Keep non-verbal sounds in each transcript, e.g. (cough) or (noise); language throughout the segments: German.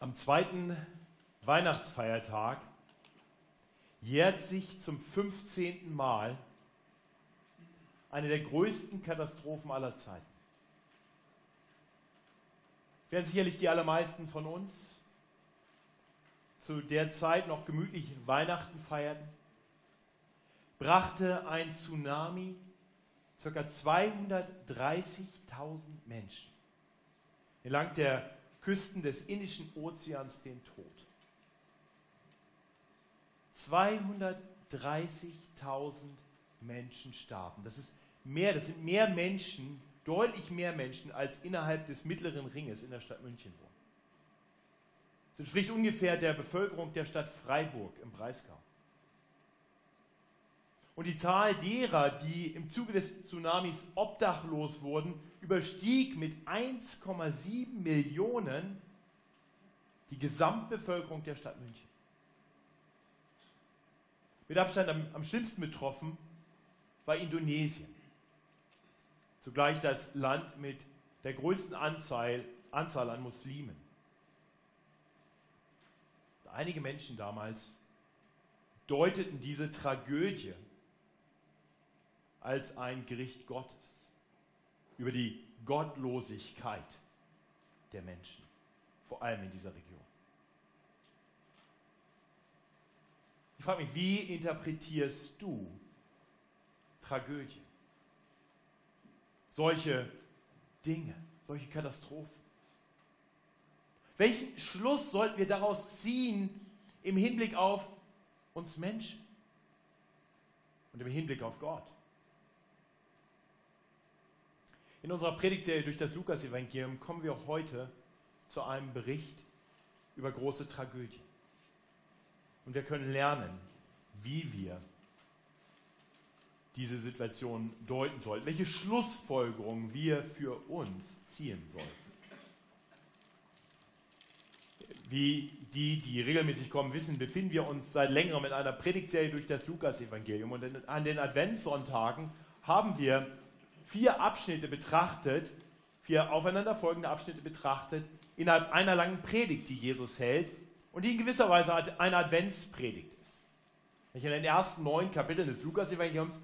Am zweiten Weihnachtsfeiertag jährt sich zum 15. Mal eine der größten Katastrophen aller Zeiten. Während sicherlich die allermeisten von uns zu der Zeit noch gemütlich Weihnachten feierten, brachte ein Tsunami ca. 230.000 Menschen entlang der Küsten des Indischen Ozeans den Tod. 230.000 Menschen starben. Das ist mehr, das sind mehr Menschen, deutlich mehr Menschen, als innerhalb des mittleren Ringes in der Stadt München wohnen. Das entspricht ungefähr der Bevölkerung der Stadt Freiburg im Breisgau. Und die Zahl derer, die im Zuge des Tsunamis obdachlos wurden, überstieg mit 1,7 Millionen die Gesamtbevölkerung der Stadt München. Mit Abstand am, am schlimmsten betroffen war Indonesien. Zugleich das Land mit der größten Anzahl, Anzahl an Muslimen. Einige Menschen damals deuteten diese Tragödie als ein Gericht Gottes über die Gottlosigkeit der Menschen, vor allem in dieser Region. Ich frage mich, wie interpretierst du Tragödie? Solche Dinge, solche Katastrophen. Welchen Schluss sollten wir daraus ziehen im Hinblick auf uns Menschen und im Hinblick auf Gott? In unserer Predigtserie durch das Lukas-Evangelium kommen wir heute zu einem Bericht über große Tragödien. Und wir können lernen, wie wir diese Situation deuten sollten, welche Schlussfolgerungen wir für uns ziehen sollten. Wie die, die regelmäßig kommen, wissen, befinden wir uns seit längerem in einer Predigtserie durch das Lukas-Evangelium. Und an den Adventssonntagen haben wir vier Abschnitte betrachtet, vier aufeinanderfolgende Abschnitte betrachtet, innerhalb einer langen Predigt, die Jesus hält und die in gewisser Weise eine Adventspredigt ist. In den ersten neun Kapiteln des Lukas-Evangeliums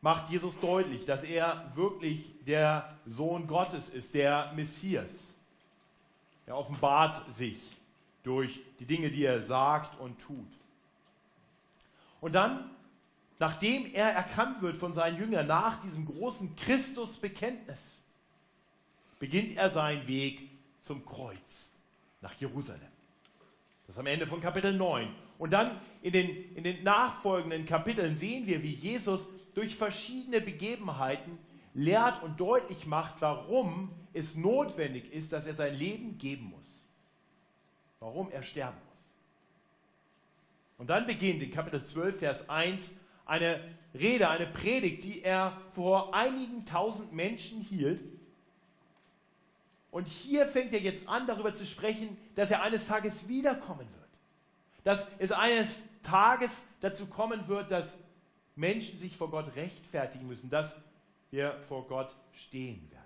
macht Jesus deutlich, dass er wirklich der Sohn Gottes ist, der Messias. Er offenbart sich durch die Dinge, die er sagt und tut. Und dann nachdem er erkannt wird von seinen Jüngern nach diesem großen Christusbekenntnis, beginnt er seinen Weg zum Kreuz nach Jerusalem. Das ist am Ende von Kapitel 9. Und dann in den, in den nachfolgenden Kapiteln sehen wir, wie Jesus durch verschiedene Begebenheiten lehrt und deutlich macht, warum es notwendig ist, dass er sein Leben geben muss. Warum er sterben muss. Und dann beginnt in Kapitel 12, Vers 1 eine Rede, eine Predigt, die er vor einigen tausend Menschen hielt. Und hier fängt er jetzt an, darüber zu sprechen, dass er eines Tages wiederkommen wird. Dass es eines Tages dazu kommen wird, dass Menschen sich vor Gott rechtfertigen müssen, dass wir vor Gott stehen werden.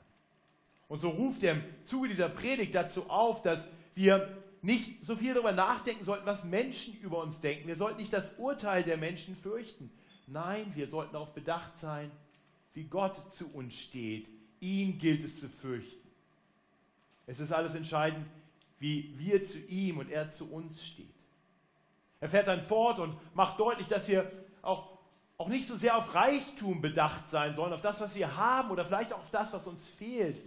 Und so ruft er im Zuge dieser Predigt dazu auf, dass wir nicht so viel darüber nachdenken sollten, was Menschen über uns denken. Wir sollten nicht das Urteil der Menschen fürchten, Nein, wir sollten darauf bedacht sein, wie Gott zu uns steht. Ihn gilt es zu fürchten. Es ist alles entscheidend, wie wir zu ihm und er zu uns steht. Er fährt dann fort und macht deutlich, dass wir auch, auch nicht so sehr auf Reichtum bedacht sein sollen, auf das, was wir haben oder vielleicht auch auf das, was uns fehlt.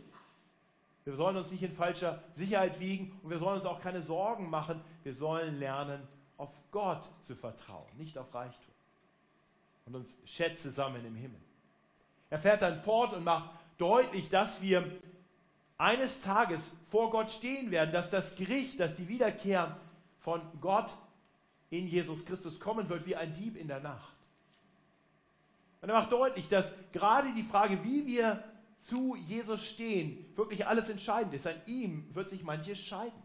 Wir sollen uns nicht in falscher Sicherheit wiegen und wir sollen uns auch keine Sorgen machen. Wir sollen lernen, auf Gott zu vertrauen, nicht auf Reichtum und uns Schätze sammeln im Himmel. Er fährt dann fort und macht deutlich, dass wir eines Tages vor Gott stehen werden, dass das Gericht, dass die Wiederkehr von Gott in Jesus Christus kommen wird wie ein Dieb in der Nacht. Und er macht deutlich, dass gerade die Frage, wie wir zu Jesus stehen, wirklich alles entscheidend ist. An ihm wird sich manches scheiden.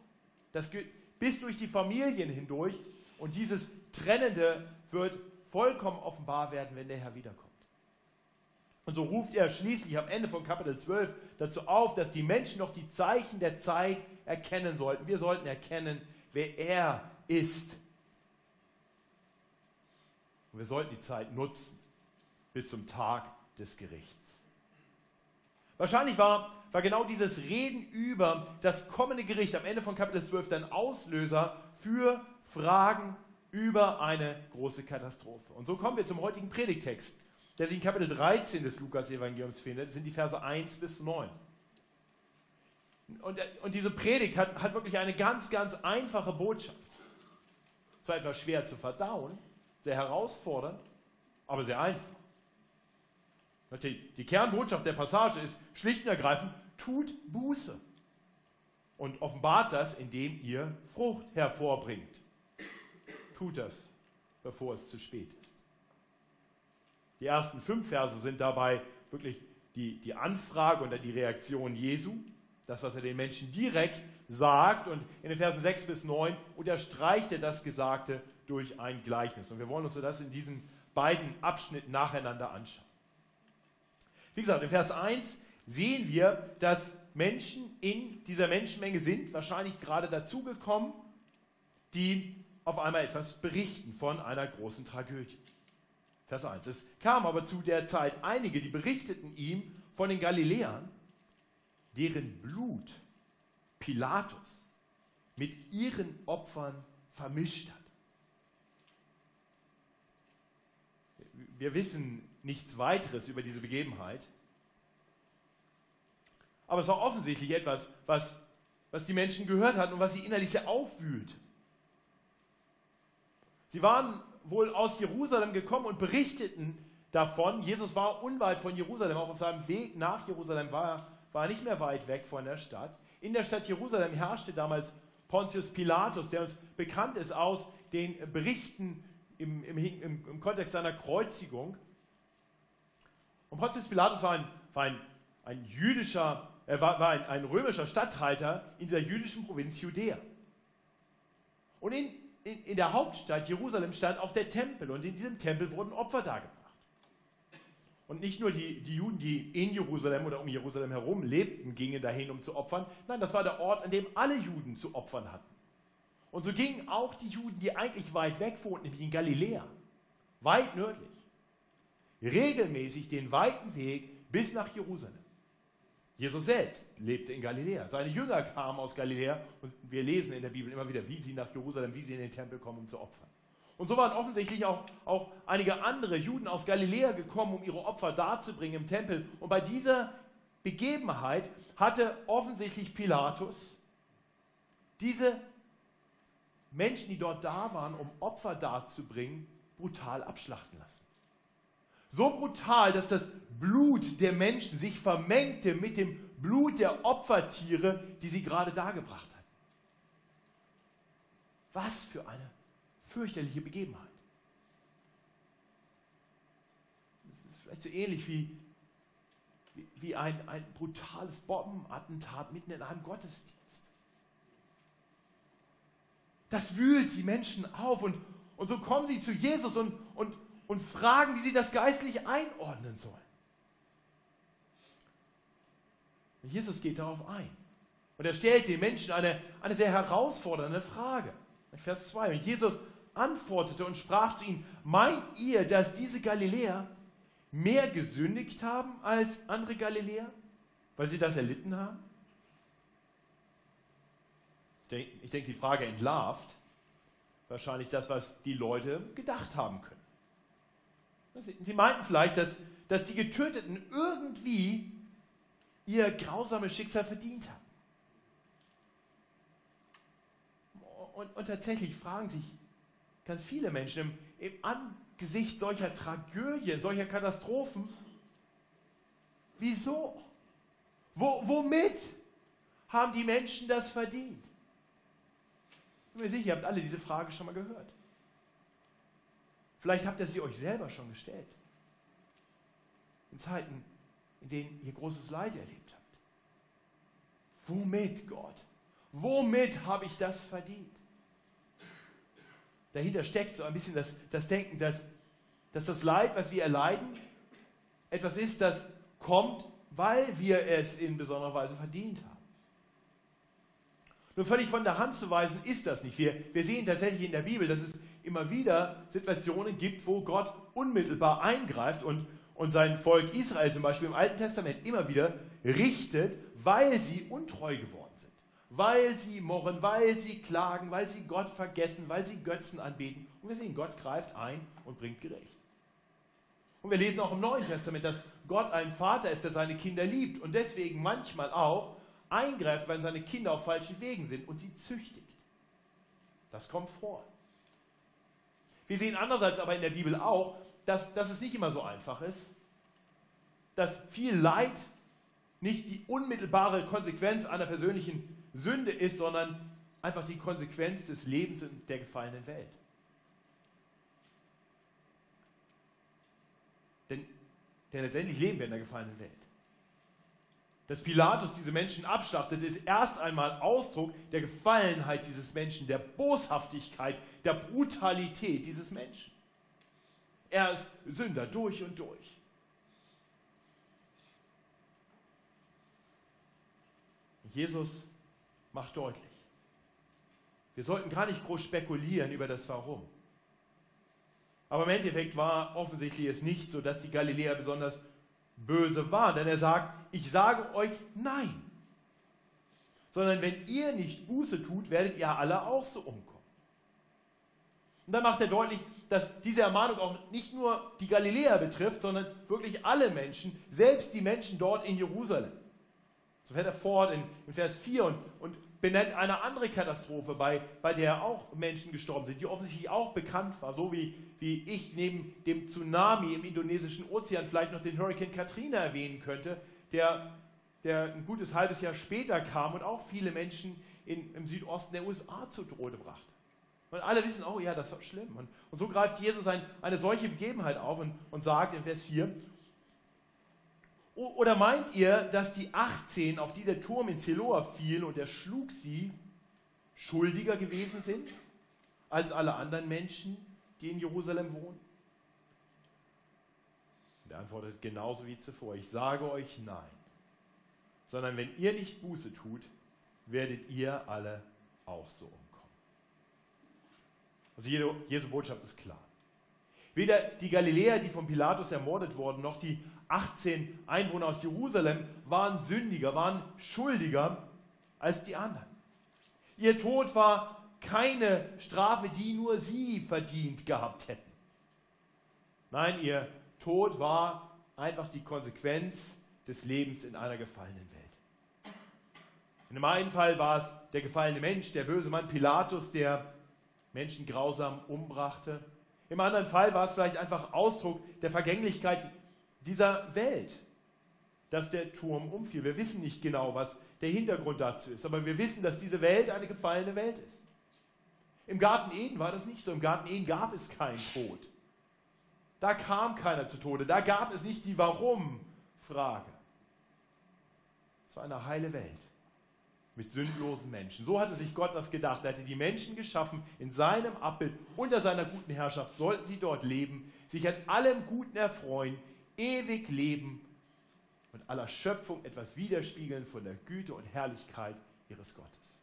Das geht bis durch die Familien hindurch und dieses Trennende wird vollkommen offenbar werden, wenn der Herr wiederkommt. Und so ruft er schließlich am Ende von Kapitel 12 dazu auf, dass die Menschen noch die Zeichen der Zeit erkennen sollten. Wir sollten erkennen, wer er ist. Und wir sollten die Zeit nutzen bis zum Tag des Gerichts. Wahrscheinlich war, war genau dieses Reden über das kommende Gericht am Ende von Kapitel 12 dann Auslöser für Fragen über eine große Katastrophe. Und so kommen wir zum heutigen Predigtext, der sich in Kapitel 13 des Lukas-Evangeliums findet. Das sind die Verse 1 bis 9. Und, und diese Predigt hat, hat wirklich eine ganz, ganz einfache Botschaft. Zwar etwas schwer zu verdauen, sehr herausfordernd, aber sehr einfach. Die, die Kernbotschaft der Passage ist schlicht und ergreifend, tut Buße und offenbart das, indem ihr Frucht hervorbringt. Tut das, bevor es zu spät ist. Die ersten fünf Verse sind dabei wirklich die, die Anfrage und die Reaktion Jesu, das, was er den Menschen direkt sagt. Und in den Versen 6 bis 9 unterstreicht er das Gesagte durch ein Gleichnis. Und wir wollen uns das in diesen beiden Abschnitten nacheinander anschauen. Wie gesagt, in Vers 1 sehen wir, dass Menschen in dieser Menschenmenge sind, wahrscheinlich gerade dazugekommen, die auf einmal etwas berichten von einer großen Tragödie. Vers 1. Es kam aber zu der Zeit einige, die berichteten ihm von den Galiläern, deren Blut Pilatus mit ihren Opfern vermischt hat. Wir wissen nichts weiteres über diese Begebenheit. Aber es war offensichtlich etwas, was, was die Menschen gehört hatten und was sie innerlich sehr aufwühlt. Sie waren wohl aus Jerusalem gekommen und berichteten davon. Jesus war unweit von Jerusalem, auch auf seinem Weg nach Jerusalem war, war er nicht mehr weit weg von der Stadt. In der Stadt Jerusalem herrschte damals Pontius Pilatus, der uns bekannt ist aus den Berichten im, im, im, im Kontext seiner Kreuzigung. Und Pontius Pilatus war ein, war ein, ein jüdischer, er war, war ein, ein, römischer Statthalter in dieser jüdischen Provinz Judäa. Und in, in, in der Hauptstadt Jerusalem stand auch der Tempel und in diesem Tempel wurden Opfer dargebracht. Und nicht nur die, die Juden, die in Jerusalem oder um Jerusalem herum lebten, gingen dahin, um zu opfern. Nein, das war der Ort, an dem alle Juden zu opfern hatten. Und so gingen auch die Juden, die eigentlich weit weg wohnten, nämlich in Galiläa, weit nördlich, regelmäßig den weiten Weg bis nach Jerusalem. Jesus selbst lebte in Galiläa. Seine Jünger kamen aus Galiläa und wir lesen in der Bibel immer wieder, wie sie nach Jerusalem, wie sie in den Tempel kommen, um zu opfern. Und so waren offensichtlich auch, auch einige andere Juden aus Galiläa gekommen, um ihre Opfer darzubringen im Tempel. Und bei dieser Begebenheit hatte offensichtlich Pilatus diese Menschen, die dort da waren, um Opfer darzubringen, brutal abschlachten lassen. So brutal, dass das Blut der Menschen sich vermengte mit dem Blut der Opfertiere, die sie gerade dargebracht hatten. Was für eine fürchterliche Begebenheit. Das ist vielleicht so ähnlich wie, wie, ein, ein brutales Bombenattentat mitten in einem Gottesdienst. Das wühlt die Menschen auf und, und so kommen sie zu Jesus und, und, und fragen, wie sie das geistlich einordnen sollen. Und Jesus geht darauf ein. Und er stellt den Menschen eine, eine sehr herausfordernde Frage. Vers 2. Und Jesus antwortete und sprach zu ihnen, meint ihr, dass diese Galiläer mehr gesündigt haben als andere Galiläer, weil sie das erlitten haben? Ich denke, die Frage entlarvt wahrscheinlich das, was die Leute gedacht haben können. Sie meinten vielleicht, dass, dass die Getöteten irgendwie ihr grausames Schicksal verdient haben. Und, und tatsächlich fragen sich ganz viele Menschen im, im Angesicht solcher Tragödien, solcher Katastrophen, wieso? Wo, womit haben die Menschen das verdient? Ich bin mir sicher, ihr habt alle diese Frage schon mal gehört. Vielleicht habt ihr sie euch selber schon gestellt. In Zeiten, in denen ihr großes Leid erlebt habt. Womit, Gott? Womit habe ich das verdient? Dahinter steckt so ein bisschen das, das Denken, dass, dass das Leid, was wir erleiden, etwas ist, das kommt, weil wir es in besonderer Weise verdient haben. Nur völlig von der Hand zu weisen ist das nicht. Wir, wir sehen tatsächlich in der Bibel, dass es immer wieder Situationen gibt, wo Gott unmittelbar eingreift und, und sein Volk Israel zum Beispiel im Alten Testament immer wieder richtet, weil sie untreu geworden sind. Weil sie murren, weil sie klagen, weil sie Gott vergessen, weil sie Götzen anbeten. Und wir sehen, Gott greift ein und bringt Gericht. Und wir lesen auch im Neuen Testament, dass Gott ein Vater ist, der seine Kinder liebt und deswegen manchmal auch eingreift, wenn seine Kinder auf falschen Wegen sind und sie züchtigt. Das kommt vor. Wir sehen andererseits aber in der Bibel auch, dass, dass es nicht immer so einfach ist, dass viel Leid nicht die unmittelbare Konsequenz einer persönlichen Sünde ist, sondern einfach die Konsequenz des Lebens in der gefallenen Welt. Denn, denn letztendlich leben wir in der gefallenen Welt. Dass Pilatus diese Menschen abschlachtet, ist erst einmal Ausdruck der Gefallenheit dieses Menschen, der Boshaftigkeit, der Brutalität dieses Menschen. Er ist Sünder durch und durch. Jesus macht deutlich, wir sollten gar nicht groß spekulieren über das Warum. Aber im Endeffekt war offensichtlich es nicht so, dass die Galiläer besonders böse waren, denn er sagt, ich sage euch nein. Sondern wenn ihr nicht Buße tut, werdet ihr alle auch so umkommen. Und dann macht er deutlich, dass diese Ermahnung auch nicht nur die Galiläer betrifft, sondern wirklich alle Menschen, selbst die Menschen dort in Jerusalem. So fährt er fort in, in Vers 4 und, und benennt eine andere Katastrophe, bei, bei der auch Menschen gestorben sind, die offensichtlich auch bekannt war, so wie, wie ich neben dem Tsunami im indonesischen Ozean vielleicht noch den Hurricane Katrina erwähnen könnte, der, der ein gutes halbes Jahr später kam und auch viele Menschen in, im Südosten der USA zu Tode brachte. Und alle wissen, oh ja, das war schlimm. Und, und so greift Jesus ein, eine solche Begebenheit auf und, und sagt in Vers 4, oder meint ihr, dass die 18, auf die der Turm in Zeloa fiel und er schlug sie, schuldiger gewesen sind als alle anderen Menschen, die in Jerusalem wohnen? Und er antwortet genauso wie zuvor, ich sage euch nein, sondern wenn ihr nicht Buße tut, werdet ihr alle auch so umkommen. Also Jesu Botschaft ist klar. Weder die Galiläer, die von Pilatus ermordet wurden, noch die 18 Einwohner aus Jerusalem waren sündiger, waren schuldiger als die anderen. Ihr Tod war keine Strafe, die nur sie verdient gehabt hätten. Nein, ihr Tod war einfach die Konsequenz des Lebens in einer gefallenen Welt. In dem einen Fall war es der gefallene Mensch, der böse Mann Pilatus, der Menschen grausam umbrachte. Im anderen Fall war es vielleicht einfach Ausdruck der Vergänglichkeit dieser Welt, dass der Turm umfiel. Wir wissen nicht genau, was der Hintergrund dazu ist, aber wir wissen, dass diese Welt eine gefallene Welt ist. Im Garten Eden war das nicht so. Im Garten Eden gab es keinen Tod. Da kam keiner zu Tode. Da gab es nicht die Warum-Frage. Es war eine heile Welt mit sündlosen Menschen. So hatte sich Gott das gedacht. Er hatte die Menschen geschaffen in seinem Abbild, unter seiner guten Herrschaft sollten sie dort leben, sich an allem Guten erfreuen, ewig leben und aller Schöpfung etwas widerspiegeln von der Güte und Herrlichkeit ihres Gottes.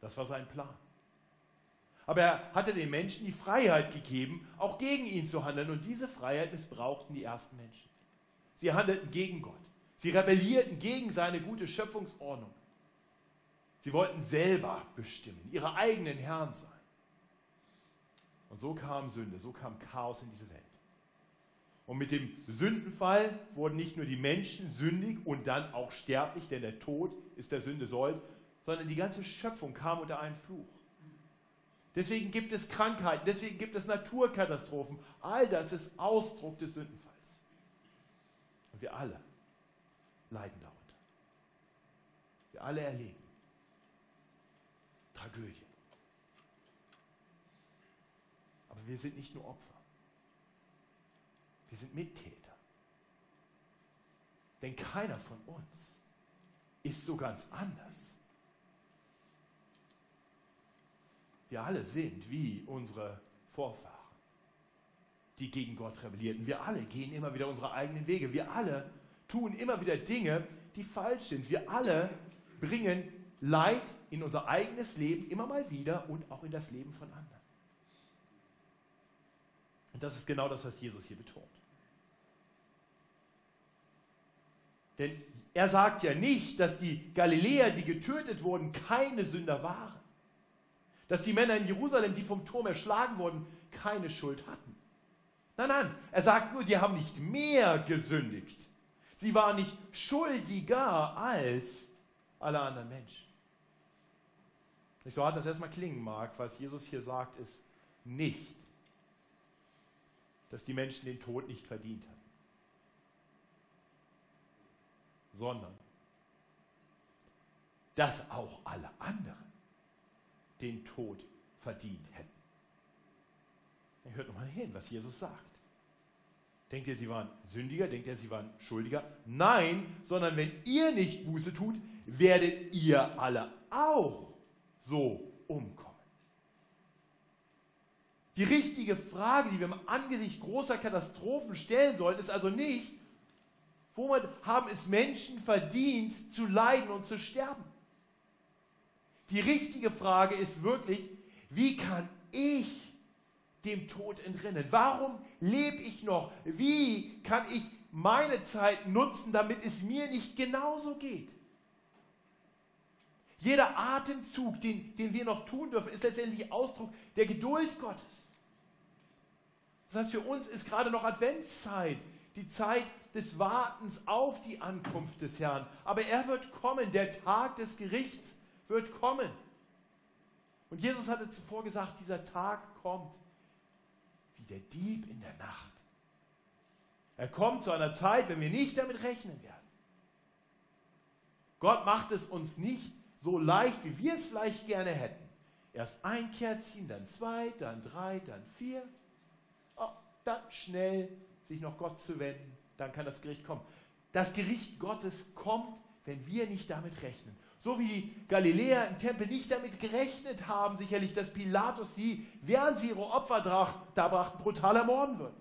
Das war sein Plan. Aber er hatte den Menschen die Freiheit gegeben, auch gegen ihn zu handeln. Und diese Freiheit missbrauchten die ersten Menschen. Sie handelten gegen Gott. Sie rebellierten gegen seine gute Schöpfungsordnung. Sie wollten selber bestimmen, ihre eigenen Herren sein. Und so kam Sünde, so kam Chaos in diese Welt. Und mit dem Sündenfall wurden nicht nur die Menschen sündig und dann auch sterblich, denn der Tod ist der Sünde Sold, sondern die ganze Schöpfung kam unter einen Fluch. Deswegen gibt es Krankheiten, deswegen gibt es Naturkatastrophen. All das ist Ausdruck des Sündenfalls. Und wir alle leiden darunter. Wir alle erleben Tragödien. Aber wir sind nicht nur Opfer. Wir sind Mittäter. Denn keiner von uns ist so ganz anders. Wir alle sind wie unsere Vorfahren. die gegen Gott rebellierten. Wir alle gehen immer wieder unsere eigenen Wege. Wir alle tun immer wieder Dinge, die falsch sind. Wir alle bringen Leid in unser eigenes Leben immer mal wieder und auch in das Leben von anderen. Und das ist genau das, was Jesus hier betont. Denn er sagt ja nicht, dass die Galiläer, die getötet wurden, keine Sünder waren. Dass die Männer in Jerusalem, die vom Turm erschlagen wurden, keine Schuld hatten. Nein, nein, er sagt nur, die haben nicht mehr gesündigt. Sie waren nicht schuldiger als alle anderen Menschen. Nicht so hart das erstmal klingen mag, was Jesus hier sagt, ist nicht, dass die Menschen den Tod nicht verdient hatten, sondern dass auch alle anderen den Tod verdient hätten. Hört nochmal hin, was Jesus sagt. Denkt ihr, sie waren Sündiger? Denkt ihr, sie waren Schuldiger? Nein, sondern wenn ihr nicht Buße tut, werdet ihr alle auch so umkommen. Die richtige Frage, die wir im Angesicht großer Katastrophen stellen sollten, ist also nicht, womit haben es Menschen verdient, zu leiden und zu sterben? Die richtige Frage ist wirklich, wie kann ich dem Tod entrinnen? Warum lebe ich noch? Wie kann ich meine Zeit nutzen, damit es mir nicht genauso geht? Jeder Atemzug, den, den wir noch tun dürfen, ist letztendlich Ausdruck der Geduld Gottes. Das heißt, für uns ist gerade noch Adventszeit, die Zeit des Wartens auf die Ankunft des Herrn. Aber er wird kommen, der Tag des Gerichts wird kommen. Und Jesus hatte zuvor gesagt, dieser Tag kommt der Dieb in der Nacht. Er kommt zu einer Zeit, wenn wir nicht damit rechnen werden. Gott macht es uns nicht so leicht, wie wir es vielleicht gerne hätten. Erst ein Kerzchen, dann zwei, dann drei, dann vier. Oh, dann schnell sich noch Gott zu wenden, dann kann das Gericht kommen. Das Gericht Gottes kommt, wenn wir nicht damit rechnen. So wie die Galiläer im Tempel nicht damit gerechnet haben, sicherlich, dass Pilatus sie, während sie ihre Opfer darbrachten, brutal ermorden würden.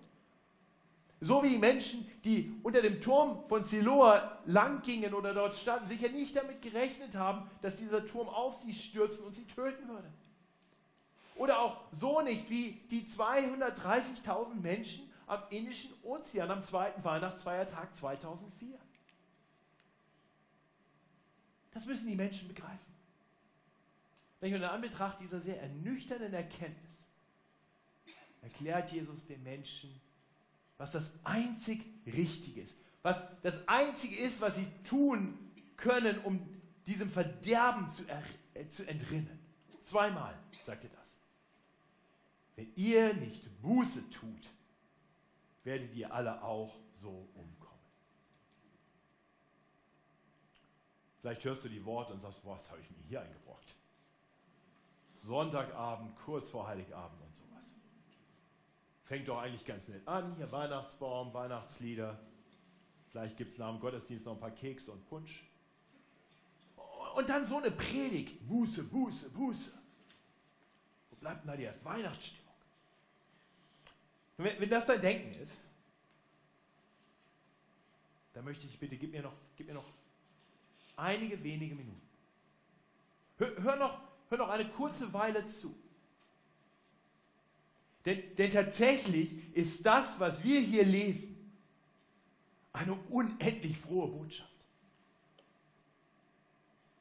So wie Menschen, die unter dem Turm von Siloa langgingen oder dort standen, sicher nicht damit gerechnet haben, dass dieser Turm auf sie stürzen und sie töten würde. Oder auch so nicht wie die 230.000 Menschen am Indischen Ozean am zweiten Weihnachtsfeiertag 2004. Das müssen die Menschen begreifen. Wenn ich in Anbetracht dieser sehr ernüchternden Erkenntnis erklärt Jesus den Menschen, was das einzig Richtige ist, was das Einzige ist, was sie tun können, um diesem Verderben zu, äh, zu entrinnen. Zweimal sagt er das. Wenn ihr nicht Buße tut, werdet ihr alle auch so umkommen. Vielleicht hörst du die Worte und sagst, was habe ich mir hier eingebrockt? Sonntagabend, kurz vor Heiligabend und sowas. Fängt doch eigentlich ganz nett an. Hier Weihnachtsbaum, Weihnachtslieder. Vielleicht gibt es nach dem Gottesdienst noch ein paar Kekse und Punsch. Und dann so eine Predigt. Buße, Buße, Buße. Wo bleibt denn da die Weihnachtsstimmung? Wenn, das dein Denken ist, dann möchte ich bitte, gib mir noch, gib mir noch einige wenige Minuten. Hör, hör, noch, hör noch eine kurze Weile zu. Denn, denn tatsächlich ist das, was wir hier lesen, eine unendlich frohe Botschaft.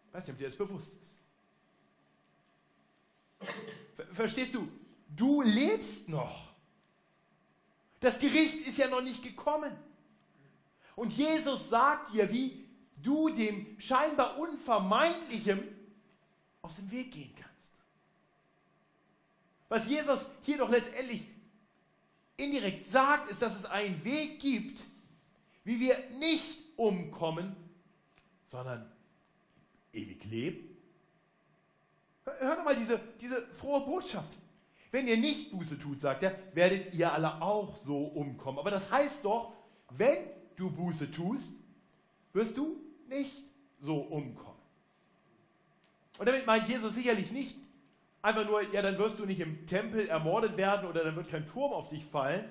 Ich weiß nicht, ob dir das bewusst ist. Verstehst du? Du lebst noch. Das Gericht ist ja noch nicht gekommen. Und Jesus sagt dir, wie du dem scheinbar Unvermeidlichem aus dem Weg gehen kannst. Was Jesus hier doch letztendlich indirekt sagt, ist, dass es einen Weg gibt, wie wir nicht umkommen, sondern ewig leben. Hör doch mal diese, diese frohe Botschaft. Wenn ihr nicht Buße tut, sagt er, werdet ihr alle auch so umkommen. Aber das heißt doch, wenn du Buße tust, wirst du nicht so umkommen. Und damit meint Jesus sicherlich nicht einfach nur, ja, dann wirst du nicht im Tempel ermordet werden oder dann wird kein Turm auf dich fallen,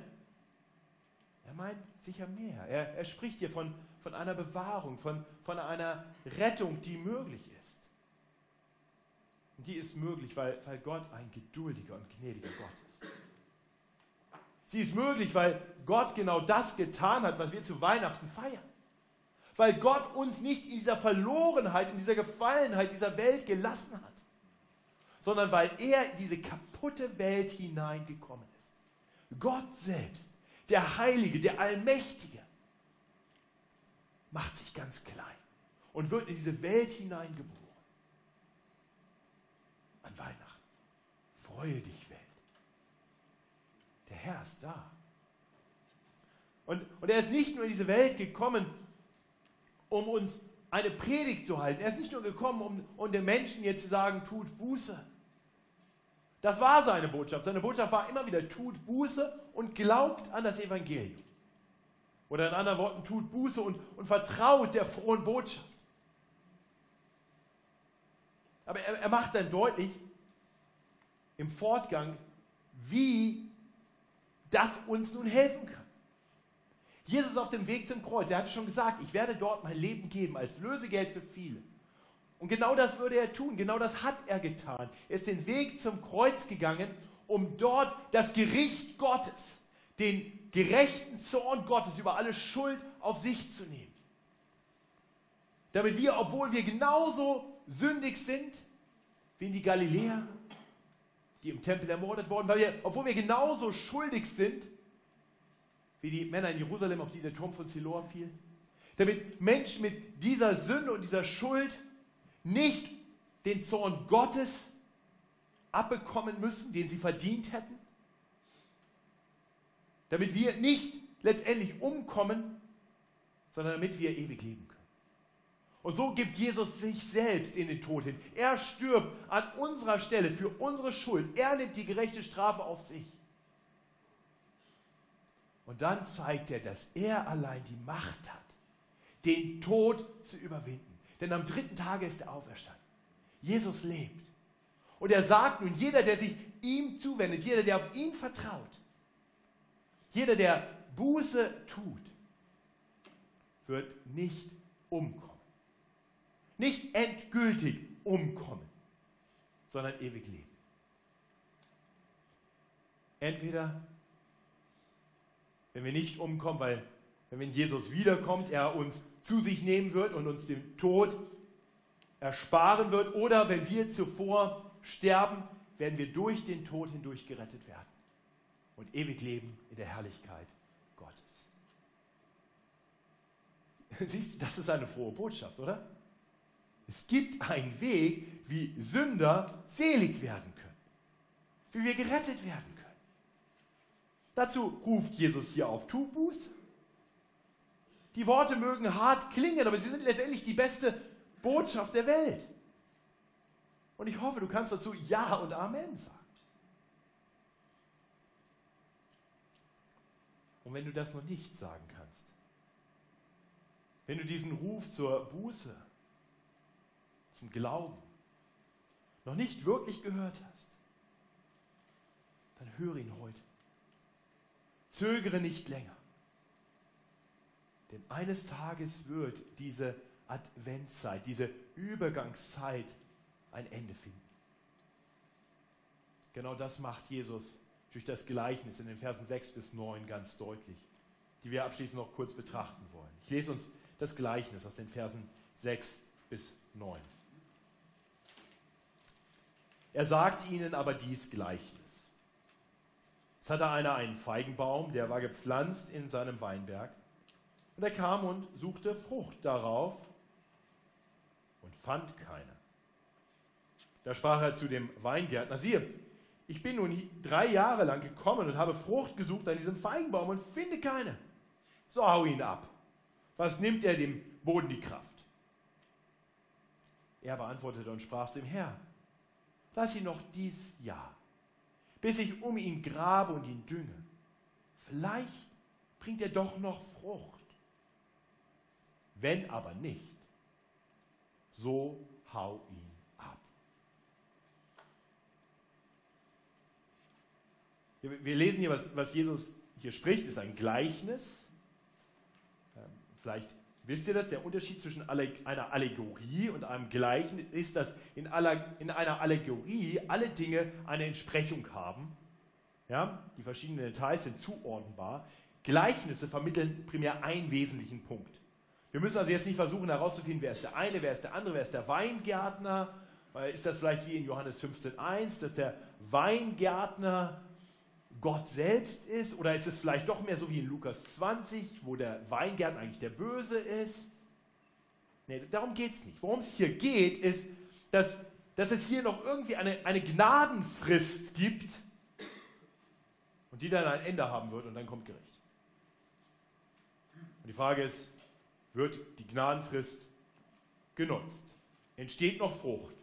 Er meint sicher mehr. Er, er spricht hier von, von einer Bewahrung, von, von einer Rettung, die möglich ist. Und die ist möglich, weil, weil Gott ein geduldiger und gnädiger Gott ist. Sie ist möglich, weil Gott genau das getan hat, was wir zu Weihnachten feiern. Weil Gott uns nicht in dieser Verlorenheit, in dieser Gefallenheit dieser Welt gelassen hat, sondern weil er in diese kaputte Welt hineingekommen ist. Gott selbst, der Heilige, der Allmächtige, macht sich ganz klein und wird in diese Welt hineingeboren. An Weihnachten. Freue dich, Welt. Der Herr ist da. Und, und er ist nicht nur in diese Welt gekommen, um uns eine Predigt zu halten. Er ist nicht nur gekommen, um, um den Menschen jetzt zu sagen, tut Buße. Das war seine Botschaft. Seine Botschaft war immer wieder, tut Buße und glaubt an das Evangelium. Oder in anderen Worten, tut Buße und, und vertraut der frohen Botschaft. Aber er, er macht dann deutlich im Fortgang, wie das uns nun helfen kann. Jesus auf dem Weg zum Kreuz, er hatte schon gesagt, ich werde dort mein Leben geben als Lösegeld für viele. Und genau das würde er tun, genau das hat er getan. Er ist den Weg zum Kreuz gegangen, um dort das Gericht Gottes, den gerechten Zorn Gottes über alle Schuld auf sich zu nehmen. Damit wir, obwohl wir genauso sündig sind wie in die Galiläer, die im Tempel ermordet wurden, weil wir, obwohl wir genauso schuldig sind wie die Männer in Jerusalem, auf die der Turm von Siloa fiel. Damit Menschen mit dieser Sünde und dieser Schuld nicht den Zorn Gottes abbekommen müssen, den sie verdient hätten. Damit wir nicht letztendlich umkommen, sondern damit wir ewig leben können. Und so gibt Jesus sich selbst in den Tod hin. Er stirbt an unserer Stelle für unsere Schuld. Er nimmt die gerechte Strafe auf sich. Und dann zeigt er, dass er allein die Macht hat, den Tod zu überwinden. Denn am dritten Tage ist er auferstanden. Jesus lebt. Und er sagt nun, jeder, der sich ihm zuwendet, jeder, der auf ihn vertraut, jeder, der Buße tut, wird nicht umkommen. Nicht endgültig umkommen, sondern ewig leben. Entweder wenn wir nicht umkommen, weil wenn Jesus wiederkommt, er uns zu sich nehmen wird und uns den Tod ersparen wird, oder wenn wir zuvor sterben, werden wir durch den Tod hindurch gerettet werden und ewig leben in der Herrlichkeit Gottes. (laughs) Siehst du, das ist eine frohe Botschaft, oder? Es gibt einen Weg, wie Sünder selig werden können, wie wir gerettet werden können. Dazu ruft Jesus hier auf, tu Buße. Die Worte mögen hart klingen, aber sie sind letztendlich die beste Botschaft der Welt. Und ich hoffe, du kannst dazu Ja und Amen sagen. Und wenn du das noch nicht sagen kannst, wenn du diesen Ruf zur Buße, zum Glauben noch nicht wirklich gehört hast, dann höre ihn heute. Zögere nicht länger. Denn eines Tages wird diese Adventszeit, diese Übergangszeit ein Ende finden. Genau das macht Jesus durch das Gleichnis in den Versen 6 bis 9 ganz deutlich, die wir abschließend noch kurz betrachten wollen. Ich lese uns das Gleichnis aus den Versen 6 bis 9. Er sagt ihnen aber dies Gleichnis. Es hatte einer einen Feigenbaum, der war gepflanzt in seinem Weinberg. Und er kam und suchte Frucht darauf und fand keine. Da sprach er zu dem Weingärtner, siehe, ich bin nun drei Jahre lang gekommen und habe Frucht gesucht an diesem Feigenbaum und finde keine. So hau ihn ab. Was nimmt er dem Boden die Kraft? Er beantwortete und sprach dem Herrn, lass ihn noch dies Jahr bis ich um ihn grabe und ihn dünge. Vielleicht bringt er doch noch Frucht. Wenn aber nicht, so hau ihn ab. Wir lesen hier, was, was Jesus hier spricht, ist ein Gleichnis. Ähm, vielleicht wisst ihr das, der Unterschied zwischen einer Allegorie und einem Gleichnis ist, dass in, einer Allegorie alle Dinge eine Entsprechung haben. Ja, die verschiedenen Details sind zuordnenbar. Gleichnisse vermitteln primär einen wesentlichen Punkt. Wir müssen also jetzt nicht versuchen herauszufinden, wer ist der eine, wer ist der andere, wer ist der Weingärtner. Ist das vielleicht wie in Johannes 15.1, dass der Weingärtner Gott selbst ist? Oder ist es vielleicht doch mehr so wie in Lukas 20, wo der Weingärtner eigentlich der Böse ist? Nee, darum geht es nicht. Worum es hier geht, ist, dass, dass es hier noch irgendwie eine, eine Gnadenfrist gibt und die dann ein Ende haben wird und dann kommt Gericht. Und die Frage ist, wird die Gnadenfrist genutzt? Entsteht noch Frucht?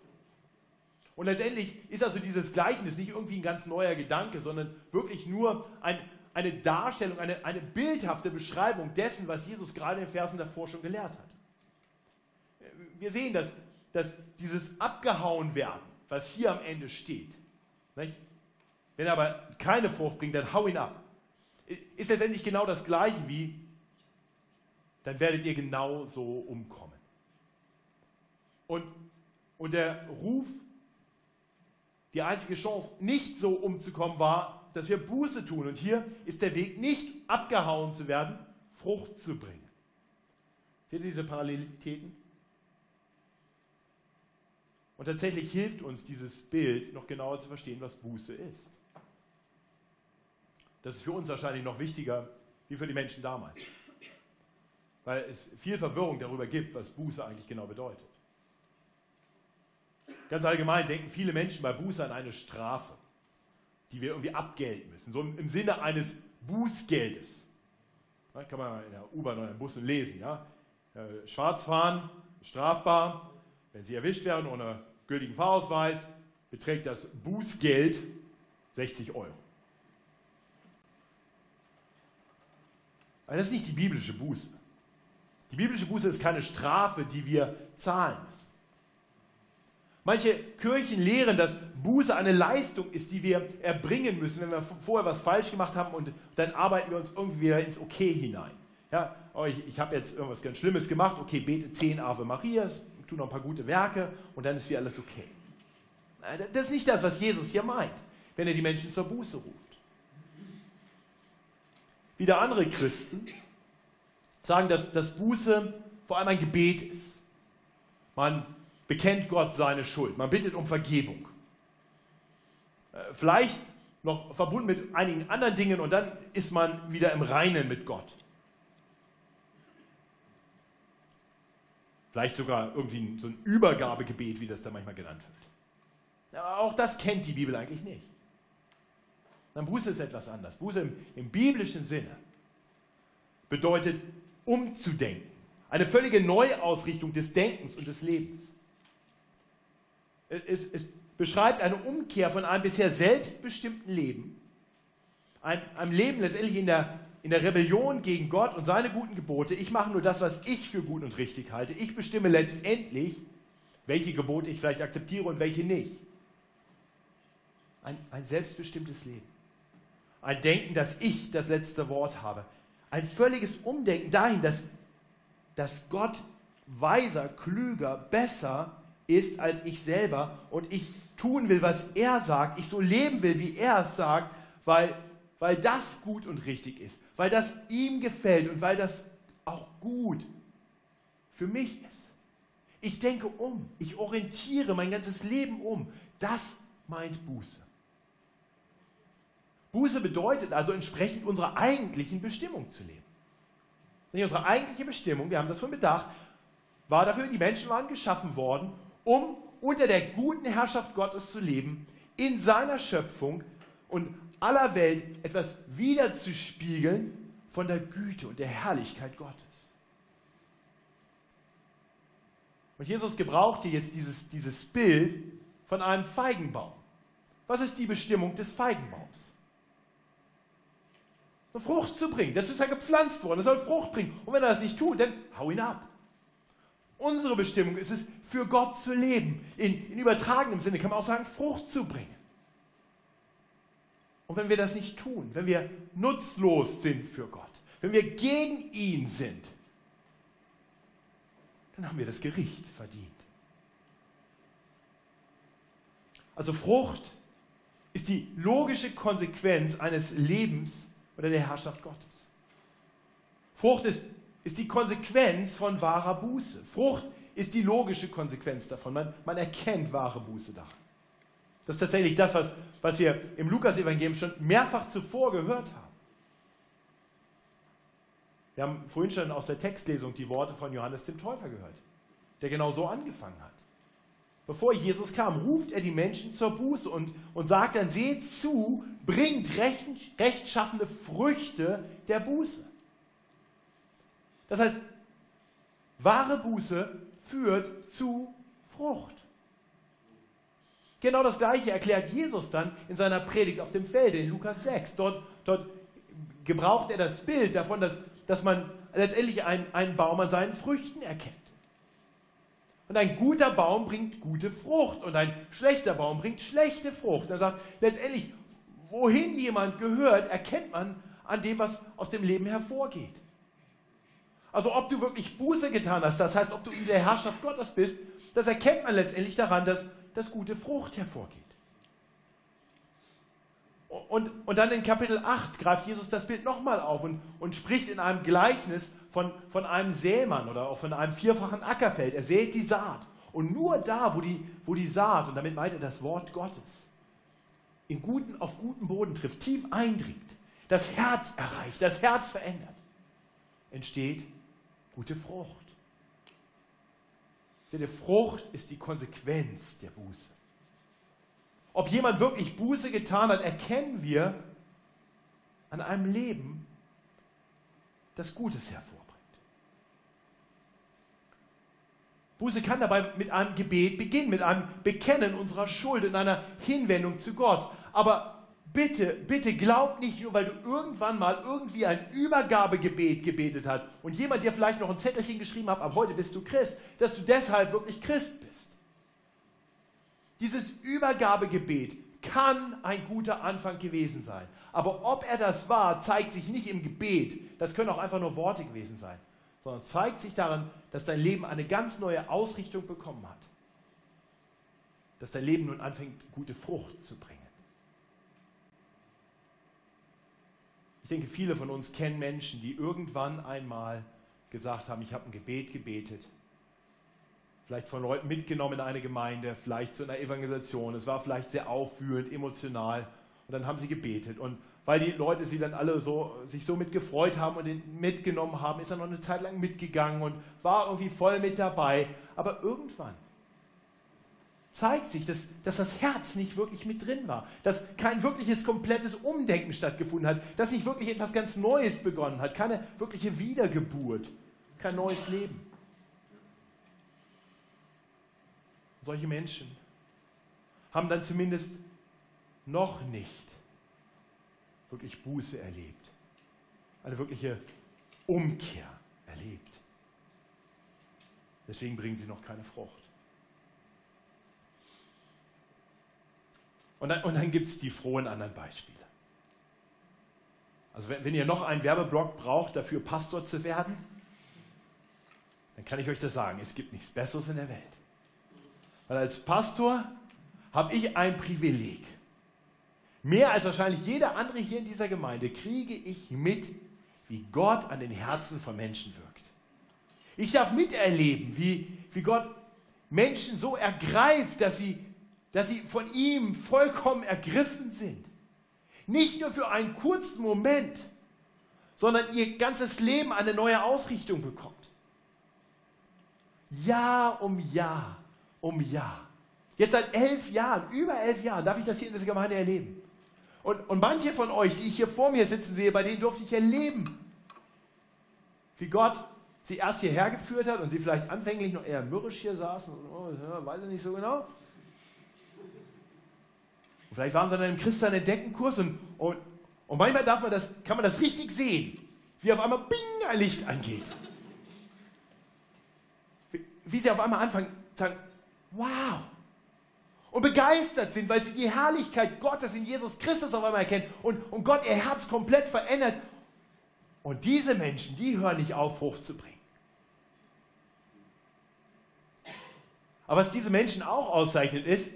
Und letztendlich ist also dieses Gleichnis nicht irgendwie ein ganz neuer Gedanke, sondern wirklich nur ein, eine Darstellung, eine, eine bildhafte Beschreibung dessen, was Jesus gerade in den Versen davor schon gelehrt hat. Wir sehen, dass, dass dieses Abgehauen werden, was hier am Ende steht, nicht? wenn er aber keine Frucht bringt, dann hau ihn ab, ist letztendlich genau das Gleiche wie, dann werdet ihr genau so umkommen. Und, und der Ruf die einzige Chance, nicht so umzukommen, war, dass wir Buße tun. Und hier ist der Weg, nicht abgehauen zu werden, Frucht zu bringen. Seht ihr diese Parallelitäten? Und tatsächlich hilft uns dieses Bild, noch genauer zu verstehen, was Buße ist. Das ist für uns wahrscheinlich noch wichtiger wie für die Menschen damals. Weil es viel Verwirrung darüber gibt, was Buße eigentlich genau bedeutet. Ganz allgemein denken viele Menschen bei Buße an eine Strafe, die wir irgendwie abgelten müssen, so im Sinne eines Bußgeldes. Das kann man in der U-Bahn oder im Bus lesen. Ja? Äh, schwarz fahren, strafbar. Wenn Sie erwischt werden ohne gültigen Fahrausweis, beträgt das Bußgeld 60 Euro. Aber das ist nicht die biblische Buße. Die biblische Buße ist keine Strafe, die wir zahlen müssen. Manche Kirchen lehren, dass Buße eine Leistung ist, die wir erbringen müssen, wenn wir vorher was falsch gemacht haben und dann arbeiten wir uns irgendwie wieder ins Okay hinein. Ja, oh, ich, ich habe jetzt irgendwas ganz Schlimmes gemacht, okay, bete zehn Ave Marias, tu noch ein paar gute Werke und dann ist wieder alles okay. Das ist nicht das, was Jesus hier meint, wenn er die Menschen zur Buße ruft. Wieder andere Christen sagen, dass, dass Buße vor allem ein Gebet ist. Man bekennt Gott seine Schuld. Man bittet um Vergebung. Äh, vielleicht noch verbunden mit einigen anderen Dingen und dann ist man wieder im Reinen mit Gott. Vielleicht sogar irgendwie so ein Übergabegebet, wie das da manchmal genannt wird. Aber auch das kennt die Bibel eigentlich nicht. Dann Buße ist etwas anders. Buße im, im biblischen Sinne bedeutet umzudenken. Eine völlige Neuausrichtung des Denkens und des Lebens es, es beschreibt eine Umkehr von einem bisher selbstbestimmten Leben, ein, einem Leben letztendlich in der, in der Rebellion gegen Gott und seine guten Gebote. Ich mache nur das, was ich für gut und richtig halte. Ich bestimme letztendlich, welche Gebote ich vielleicht akzeptiere und welche nicht. Ein, ein selbstbestimmtes Leben. Ein Denken, dass ich das letzte Wort habe. Ein völliges Umdenken dahin, dass, dass Gott weiser, klüger, besser ist als ich selber und ich tun will, was er sagt, ich so leben will, wie er es sagt, weil, weil das gut und richtig ist, weil das ihm gefällt und weil das auch gut für mich ist. Ich denke um, ich orientiere mein ganzes Leben um. Das meint Buße. Buße bedeutet also entsprechend unserer eigentlichen Bestimmung zu leben. Nicht unsere eigentliche Bestimmung, wir haben das schon bedacht, war dafür, die Menschen waren geschaffen worden, um unter der guten Herrschaft Gottes zu leben, in seiner Schöpfung und aller Welt etwas wiederzuspiegeln von der Güte und der Herrlichkeit Gottes. Und Jesus gebraucht hier jetzt dieses, dieses Bild von einem Feigenbaum. Was ist die Bestimmung des Feigenbaums? Eine Frucht zu bringen. Das ist ja gepflanzt worden, das soll Frucht bringen. Und wenn er das nicht tut, dann hau ihn ab. Unsere Bestimmung ist es, für Gott zu leben. In, in übertragenem Sinne kann man auch sagen, Frucht zu bringen. Und wenn wir das nicht tun, wenn wir nutzlos sind für Gott, wenn wir gegen ihn sind, dann haben wir das Gericht verdient. Also Frucht ist die logische Konsequenz eines Lebens unter der Herrschaft Gottes. Frucht ist, ist die Konsequenz von wahrer Buße. Frucht ist die logische Konsequenz davon. Man, man erkennt wahre Buße daran. Das ist tatsächlich das, was, was wir im Lukas-Evangelium schon mehrfach zuvor gehört haben. Wir haben vorhin schon aus der Textlesung die Worte von Johannes dem Täufer gehört, der genau so angefangen hat. Bevor Jesus kam, ruft er die Menschen zur Buße und, und sagt dann, seht zu, bringt recht, rechtschaffende Früchte der Buße. Das heißt, wahre Buße führt zu Frucht. Genau das Gleiche erklärt Jesus dann in seiner Predigt auf dem Felde in Lukas 6. Dort, dort gebraucht er das Bild davon, dass, dass man letztendlich einen, einen Baum an seinen Früchten erkennt. Und ein guter Baum bringt gute Frucht und ein schlechter Baum bringt schlechte Frucht. Er sagt, letztendlich, wohin jemand gehört, erkennt man an dem, was aus dem Leben hervorgeht. Also ob du wirklich Buße getan hast, das heißt, ob du in der Herrschaft Gottes bist, das erkennt man letztendlich daran, dass, dass gute Frucht hervorgeht. Und, und dann in Kapitel 8 greift Jesus das Bild nochmal auf und, und spricht in einem Gleichnis von, von einem Sämann oder auch von einem vierfachen Ackerfeld. Er sät die Saat. Und nur da, wo die, wo die Saat, und damit meint er das Wort Gottes, in guten, auf guten Boden trifft, tief eindringt, das Herz erreicht, das Herz verändert, entsteht gute Frucht. Die Frucht ist die Konsequenz der Buße. Ob jemand wirklich Buße getan hat, erkennen wir an einem Leben, das Gutes hervorbringt. Buße kann dabei mit einem Gebet beginnen, mit einem Bekennen unserer Schuld in einer Hinwendung zu Gott. Aber bitte, bitte glaub nicht nur, weil du irgendwann mal irgendwie ein Übergabegebet gebetet hast und jemand dir vielleicht noch ein Zettelchen geschrieben hat, ab heute bist du Christ, dass du deshalb wirklich Christ bist. Dieses Übergabegebet kann ein guter Anfang gewesen sein. Aber ob er das war, zeigt sich nicht im Gebet. Das können auch einfach nur Worte gewesen sein. Sondern zeigt sich daran, dass dein Leben eine ganz neue Ausrichtung bekommen hat. Dass dein Leben nun anfängt, gute Frucht zu bringen. Ich denke, viele von uns kennen Menschen, die irgendwann einmal gesagt haben, ich habe ein Gebet gebetet. Vielleicht von Leuten mitgenommen in eine Gemeinde, vielleicht zu einer Evangelisation. Es war vielleicht sehr aufführend, emotional. Und dann haben sie gebetet. Und weil die Leute sie dann alle so, sich so mit gefreut haben und mitgenommen haben, ist er noch eine Zeit lang mitgegangen und war irgendwie voll mit dabei. Aber irgendwann zeigt sich, dass, dass das Herz nicht wirklich mit drin war, dass kein wirkliches komplettes Umdenken stattgefunden hat, dass nicht wirklich etwas ganz Neues begonnen hat, keine wirkliche Wiedergeburt, kein neues Leben. Solche Menschen haben dann zumindest noch nicht wirklich Buße erlebt, eine wirkliche Umkehr erlebt. Deswegen bringen sie noch keine Frucht. Und dann, und dann gibt es die frohen anderen Beispiele. Also wenn, wenn ihr noch einen Werbeblock braucht, dafür Pastor zu werden, dann kann ich euch das sagen, es gibt nichts Besseres in der Welt. Weil als Pastor habe ich ein Privileg. Mehr als wahrscheinlich jeder andere hier in dieser Gemeinde kriege ich mit, wie Gott an den Herzen von Menschen wirkt. Ich darf miterleben, wie, wie Gott Menschen so ergreift, dass sie dass sie von ihm vollkommen ergriffen sind. Nicht nur für einen kurzen Moment, sondern ihr ganzes Leben eine neue Ausrichtung bekommt. Jahr um Jahr um Jahr. Jetzt seit elf Jahren, über elf Jahren, darf ich das hier in dieser Gemeinde erleben. Und, und manche von euch, die ich hier vor mir sitzen sehe, bei denen durfte ich erleben, wie Gott sie erst hierher geführt hat und sie vielleicht anfänglich noch eher mürrisch hier saßen, oh, weiß ich nicht so genau. Und vielleicht waren sie dann im Christian Entdeckenkurs und, und, und manchmal darf man das, kann man das richtig sehen, wie auf einmal Bing ein Licht angeht. Wie, wie sie auf einmal anfangen, zu sagen, wow. und begeistert sind, weil sie die Herrlichkeit Gottes in Jesus Christus auf einmal erkennen und, und Gott ihr Herz komplett verändert. Und diese Menschen, die hören nicht auf, Frucht zu bringen. Aber was diese Menschen auch auszeichnet ist,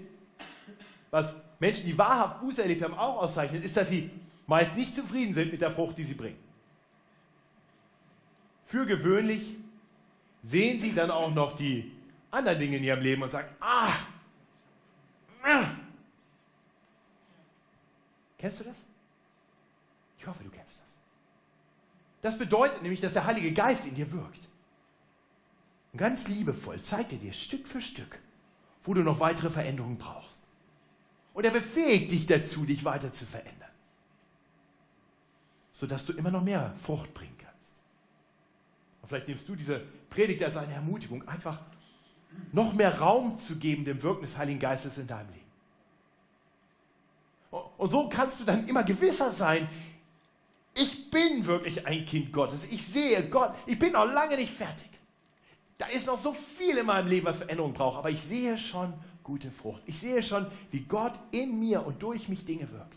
was Menschen, die wahrhaft Buße erlebt haben, auch auszeichnet, ist, dass sie meist nicht zufrieden sind mit der Frucht, die sie bringen. Für gewöhnlich sehen sie dann auch noch die anderen Dinge in ihrem Leben und sagen, ah, ah. Kennst du das? Ich hoffe, du kennst das. Das bedeutet nämlich, dass der Heilige Geist in dir wirkt. Und ganz liebevoll zeigt er dir Stück für Stück, wo du noch weitere Veränderungen brauchst. Und er befähigt dich dazu, dich weiter zu verändern, sodass du immer noch mehr Frucht bringen kannst. Und vielleicht nimmst du diese Predigt als eine Ermutigung, einfach noch mehr Raum zu geben dem Wirken des Heiligen Geistes in deinem Leben. Und so kannst du dann immer gewisser sein, ich bin wirklich ein Kind Gottes. Ich sehe Gott. Ich bin noch lange nicht fertig. Da ist noch so viel in meinem Leben, was Veränderung braucht. Aber ich sehe schon gute Frucht. Ich sehe schon, wie Gott in mir und durch mich Dinge wirkt.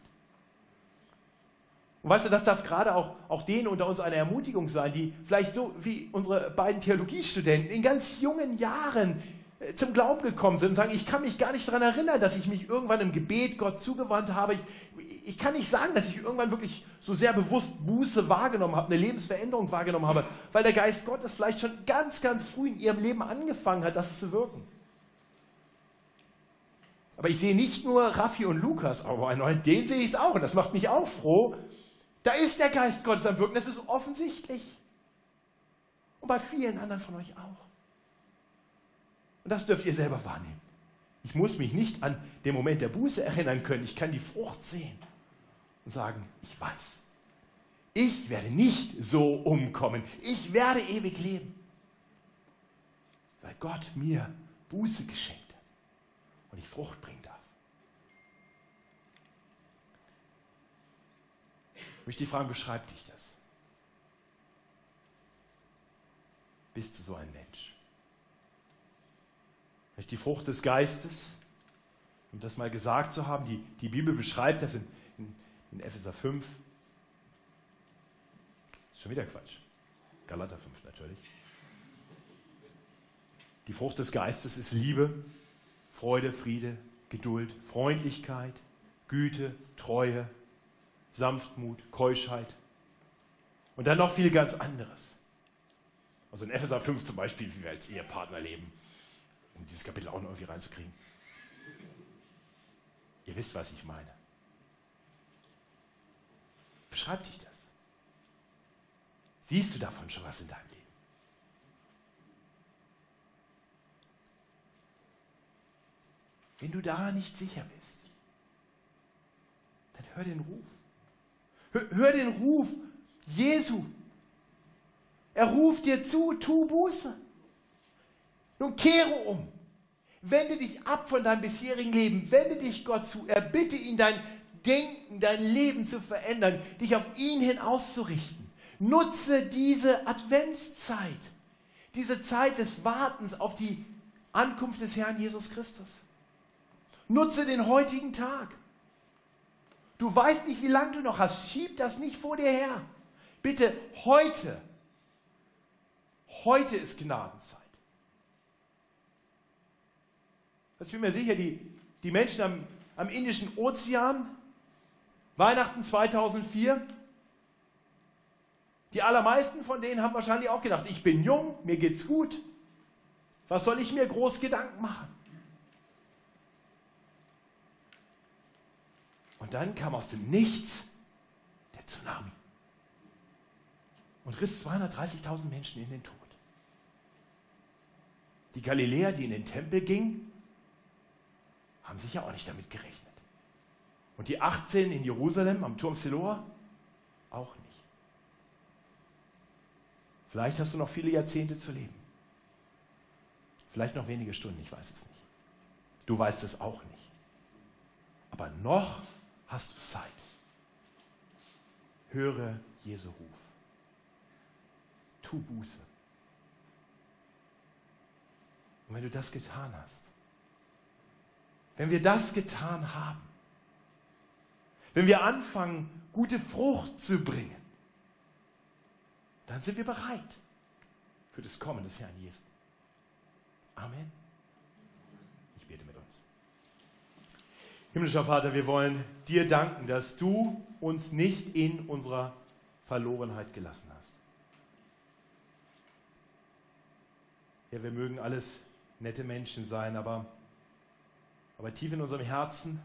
Und weißt du, das darf gerade auch, auch denen unter uns eine Ermutigung sein, die vielleicht so wie unsere beiden Theologiestudenten in ganz jungen Jahren äh, zum Glauben gekommen sind und sagen, ich kann mich gar nicht daran erinnern, dass ich mich irgendwann im Gebet Gott zugewandt habe. Ich, ich kann nicht sagen, dass ich irgendwann wirklich so sehr bewusst Buße wahrgenommen habe, eine Lebensveränderung wahrgenommen habe, weil der Geist Gottes vielleicht schon ganz, ganz früh in ihrem Leben angefangen hat, das zu wirken. Aber ich sehe nicht nur Raffi und Lukas, aber den sehe ich es auch und das macht mich auch froh, da ist der Geist Gottes am Wirken, das ist offensichtlich. Und bei vielen anderen von euch auch. Und das dürft ihr selber wahrnehmen. Ich muss mich nicht an den Moment der Buße erinnern können. Ich kann die Frucht sehen und sagen, ich weiß. Ich werde nicht so umkommen. Ich werde ewig leben. Weil Gott mir Buße geschenkt und ich Frucht bringen darf. möchte dich fragen, beschreib dich das? Bist du so ein Mensch? Vielleicht die Frucht des Geistes, um das mal gesagt zu haben, die, die Bibel beschreibt das in, in, in Epheser 5. Schon wieder Quatsch. Galater 5 natürlich. Die Frucht des Geistes ist Liebe, Freude, Friede, Geduld, Freundlichkeit, Güte, Treue, Sanftmut, Keuschheit. Und dann noch viel ganz anderes. Also in Epheser 5 zum Beispiel, wie wir als Ehepartner leben, um dieses Kapitel auch noch irgendwie reinzukriegen. Ihr wisst, was ich meine. Beschreib dich das. Siehst du davon schon was in deinem Leben? Wenn du daran nicht sicher bist, dann hör den Ruf. Hör den Ruf Jesu. Er ruft dir zu, tu Buße. Nun kehre um. Wende dich ab von deinem bisherigen Leben. Wende dich Gott zu. Erbitte ihn, dein Denken, dein Leben zu verändern, dich auf ihn hin auszurichten. Nutze diese Adventszeit, diese Zeit des Wartens auf die Ankunft des Herrn Jesus Christus. Nutze den heutigen Tag. Du weißt nicht, wie lange du noch hast. Schieb das nicht vor dir her. Bitte heute. Heute ist Gnadenzeit. Ich bin mir sicher, die, die Menschen am, am Indischen Ozean, Weihnachten 2004, die allermeisten von denen haben wahrscheinlich auch gedacht, ich bin jung, mir geht's gut. Was soll ich mir groß Gedanken machen? Und dann kam aus dem Nichts der Tsunami und riss 230.000 Menschen in den Tod. Die Galiläer, die in den Tempel gingen, haben sicher auch nicht damit gerechnet. Und die 18 in Jerusalem am Turm Siloa auch nicht. Vielleicht hast du noch viele Jahrzehnte zu leben. Vielleicht noch wenige Stunden, ich weiß es nicht. Du weißt es auch nicht. Aber noch hast du Zeit. Höre Jesu Ruf. Tu Buße. Und wenn du das getan hast, wenn wir das getan haben, wenn wir anfangen, gute Frucht zu bringen, dann sind wir bereit für das Kommen des Herrn Jesu. Amen. Ich bete mit uns. Himmlischer Vater, wir wollen dir danken, dass du uns nicht in unserer Verlorenheit gelassen hast. Ja, wir mögen alles nette Menschen sein, aber, aber tief in unserem Herzen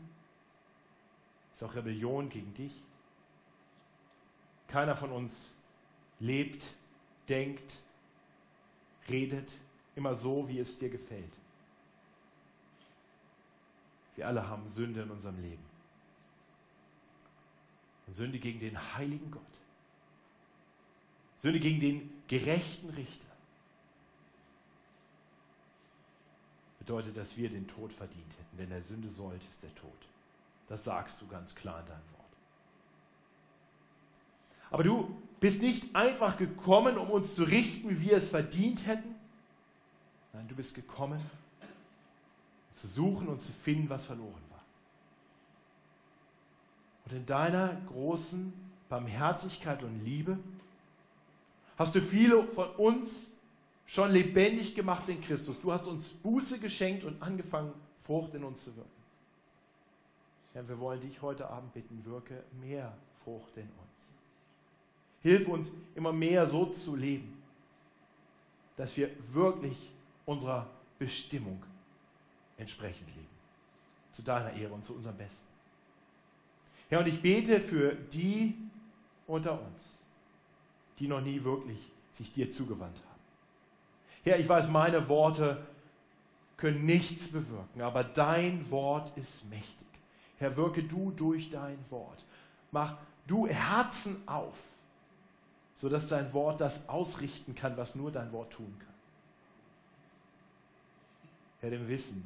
ist auch Rebellion gegen dich. Keiner von uns lebt, denkt, redet immer so, wie es dir gefällt. Wir alle haben Sünde in unserem Leben. Und Sünde gegen den heiligen Gott. Sünde gegen den gerechten Richter. Bedeutet, dass wir den Tod verdient hätten, denn der Sünde sollt ist der Tod. Das sagst du ganz klar in deinem Wort. Aber du bist nicht einfach gekommen, um uns zu richten, wie wir es verdient hätten. Nein, du bist gekommen, zu suchen und zu finden, was verloren war. Und in deiner großen Barmherzigkeit und Liebe hast du viele von uns schon lebendig gemacht in Christus. Du hast uns Buße geschenkt und angefangen, Frucht in uns zu wirken. Herr, wir wollen dich heute Abend bitten, wirke mehr Frucht in uns. Hilf uns immer mehr so zu leben, dass wir wirklich unserer Bestimmung entsprechend leben. Zu deiner Ehre und zu unserem Besten. Herr, und ich bete für die unter uns, die noch nie wirklich sich dir zugewandt haben. Herr, ich weiß, meine Worte können nichts bewirken, aber dein Wort ist mächtig. Herr, wirke du durch dein Wort. Mach du Herzen auf, sodass dein Wort das ausrichten kann, was nur dein Wort tun kann. Herr, dem Wissen,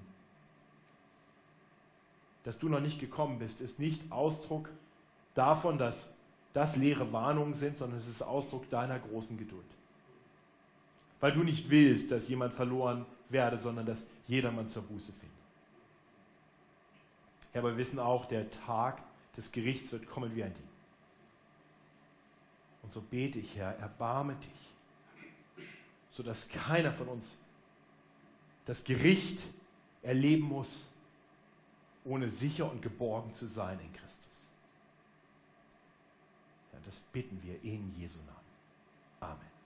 dass du noch nicht gekommen bist, ist nicht Ausdruck davon, dass das leere Warnungen sind, sondern es ist Ausdruck deiner großen Geduld. Weil du nicht willst, dass jemand verloren werde, sondern dass jedermann zur Buße findet. Ja, aber wir wissen auch, der Tag des Gerichts wird kommen wie ein Dieb. Und so bete ich, Herr, erbarme dich, sodass keiner von uns das Gericht erleben muss, ohne sicher und geborgen zu sein in Christus. Ja, das bitten wir in Jesu Namen. Amen.